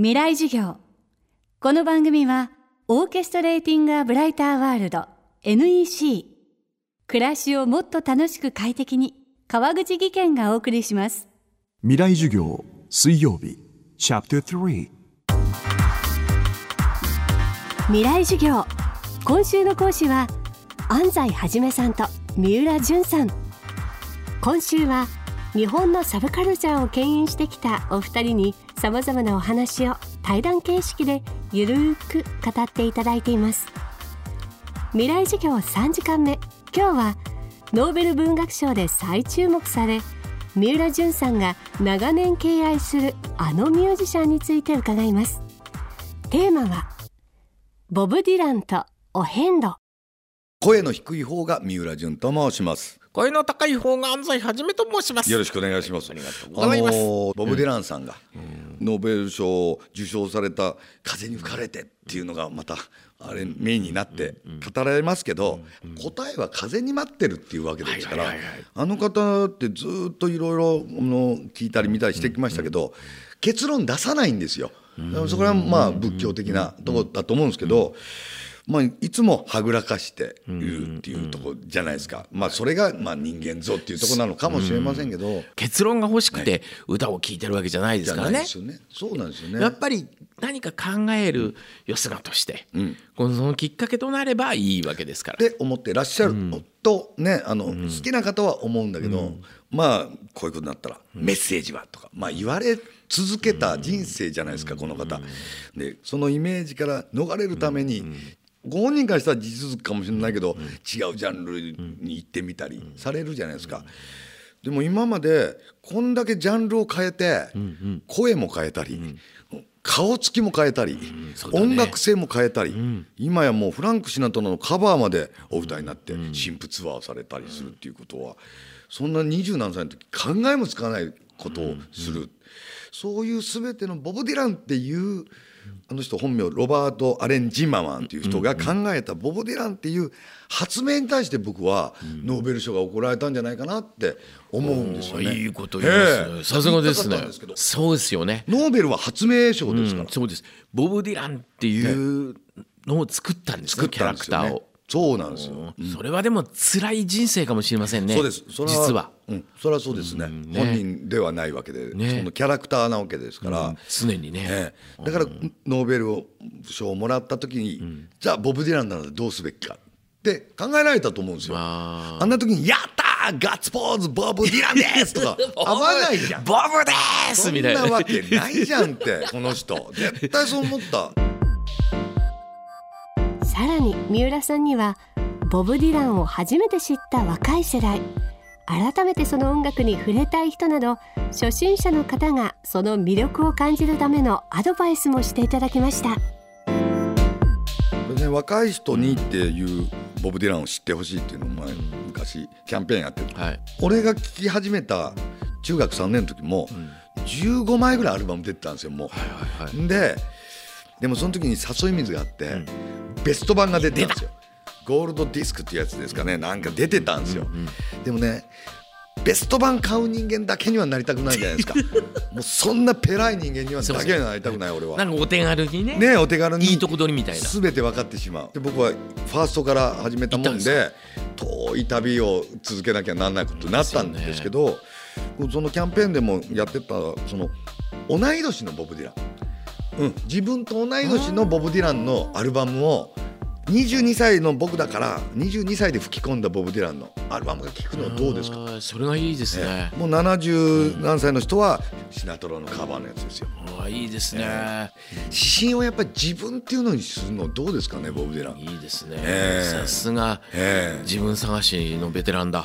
未来授業。この番組はオーケストレーティング・ア・ブライター・ワールド NEC 暮らしをもっと楽しく快適に川口義賢がお送りします。未来授業水曜日。チャプター3未来授業。今週の講師は安西はじめさんと三浦淳さん。今週は日本のサブカルチャーを牽引してきたお二人にさまざまなお話を対談形式でゆるーく語っていただいています。未来授業3時間目。今日はノーベル文学賞で再注目され三浦淳さんが長年敬愛するあのミュージシャンについて伺います。テーマはボブ・ディランとお遍路。声の低い方が三浦淳と申します。声の高い方が安西はじめと申します。よろしくお願いします。ありがとうございます。あのーボブ・ディランさんがノーベル賞を受賞された「風に吹かれて」っていうのがまたあれメインになって語られますけど答えは風に待ってるっていうわけですからあの方ってずっといろいろ聞いたり見たりしてきましたけど結論出さないんですよ。それはまあ仏教的なとこだと思うんですけど。まあ、いつもはぐらかしているっていうとこじゃないですか、まあ、それがまあ人間像っていうとこなのかもしれませんけど、結論が欲しくて歌を聴いてるわけじゃないですからね。ね。そうなんですよね。やっぱり何か考えるよすがとして、このそのきっかけとなればいいわけですから。って思ってらっしゃるとねあの好きな方は思うんだけどまあこういうことになったら「メッセージは」とかまあ言われ続けた人生じゃないですかこの方。でそのイメージから逃れるためにご本人からしたら地続きかもしれないけど違うジャンルに行ってみたりされるじゃないですか。でも今までこんだけジャンルを変えて声も変えたり顔つきも変えたり音楽性も変えたり今やもうフランク・シナトラのカバーまでお歌いになって新婦ツアーされたりするっていうことはそんな二十何歳の時考えもつかないことをする。そういう全てのボブ・ディランっていうあの人本名ロバート・アレン・ジンママンっていう人が考えたボブ・ディランっていう発明に対して僕はノーベル賞が贈られたんじゃないかなって思うんですよね。いいこと言いますさすがですね。そうですよね。ノーベルは発明賞ですから。そうです。ボブ・ディランっていうのを作ったんですね作ったんですよね。キャラクターを、そうなんですよ。それはでも辛い人生かもしれませんね。そうです。それ実は。うん、それはそうですね。ね。本人ではないわけで、ね。そのキャラクターなわけですから。常にね、ええだからノーベル賞をもらった時に、じゃあボブ・ディランならどうすべきかって考えられたと思うんですよ。あ。あんな時に「やったーガッツポーズボブ・ディランです!」とか。合わないじゃん。ボブですそんみたいな。なわけないじゃんってこの人。絶対そう思った。さらに三浦さんにはボブ・ディランを初めて知った若い世代。改めてその音楽に触れたい人など初心者の方がその魅力を感じるためのアドバイスもしていただきました。これね、若い人にっていうボブ・ディランを知ってほしいっていうのを前昔キャンペーンやってるはい。俺が聴き始めた中学3年の時も15枚ぐらいアルバム出てたんですよもう。はいはいででもその時に誘い水があって、ベスト版が出てたんですよ。ゴールドディスクっていうやつですかね。なんか出てたんですよ。でもねベスト版買う人間だけにはなりたくないじゃないですか。もうそんなペライ人間にはだけにはなりたくない俺は。なんかお手軽にね。ねお手軽に。いいとこ取りみたいな。全て分かってしまう。で僕はファーストから始めたもんで遠い旅を続けなきゃなんないことになったんですけどそのキャンペーンでもやってたその同い年のボブ・ディラン、うん、自分と同い年のボブ・ディランのアルバムを22歳の僕だから22歳で吹き込んだボブ・ディランのアルバムが聴くのはどうですか？それがいいですね、もう70何歳の人はシナトラのカバーのやつですよ。あーいいですね、指針をやっぱり自分っていうのにするのどうですかねボブ・ディラン。いいですね、ええ。さすがええ。自分探しのベテランだ。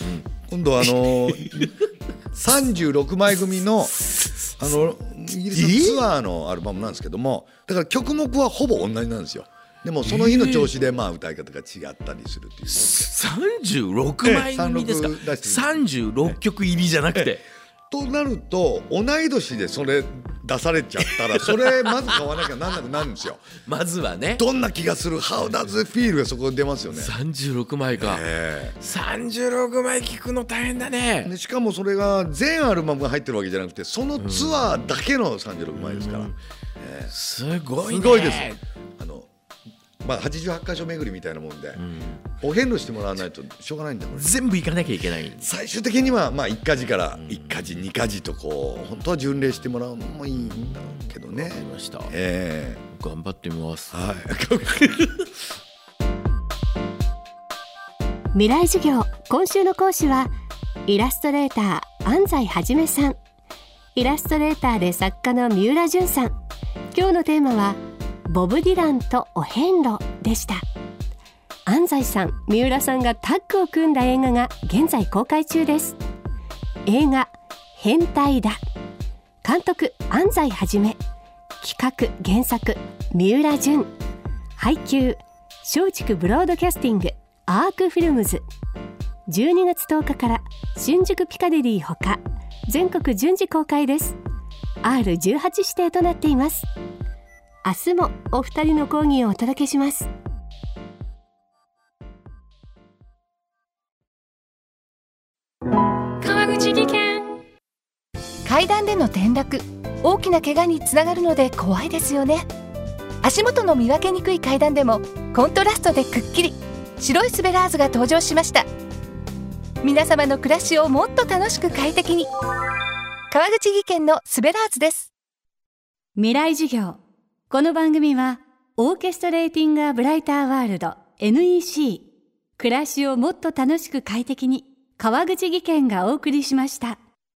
今度あのー、36枚組のあのイギリスのツアーのアルバムなんですけどもだから曲目はほぼ同じなんですよでもその日の調子でまあ歌い方が違ったりするっていう、36枚組ですか、ええ36出して36曲入りじゃなくて、となると同い年でそれ出されちゃったらそれまず買わなきゃなんなくなるんですよ。まずはね。どんな気がする？How does it feel がそこで出ますよね、36枚か、え36枚聞くの大変だえね。でしかもそれが全アルバムが入ってるわけじゃなくてそのツアーだけの36枚ですから、すごいね。すごいですまあ88箇所巡りみたいなもんで、お遍路してもらわないとしょうがないんだこれ。全部行かなきゃいけない。最終的にはまあ1か寺から1か寺2か寺とこう本当は巡礼してもらうのもいいんだろうけどね。ました。え頑張ってみます。えはい。未来授業。今週の講師はイラストレーター安西はじめさん。イラストレーターで作家の三浦淳さん。今日のテーマはボブ・ディランとお遍路でした。安西さん三浦さんがタッグを組んだ映画が現在公開中です。映画変態だ。監督安西はじめ。企画原作三浦淳。配給松竹ブロードキャスティングアークフィルムズ。12月10日から新宿ピカデリーほか全国順次公開です。R18 指定となっています。明日もお二人の講義をお届けします。川口技研。階段での転落。大きな怪我につながるので怖いですよね。足元の見分けにくい階段でもコントラストでくっきり。白いスベラーズが登場しました。皆様の暮らしをもっと楽しく快適に。川口技研のスベラーズです。未来授業この番組はオーケストレーティング・ア・ブライター・ワールド NEC 暮らしをもっと楽しく快適に川口義賢がお送りしました。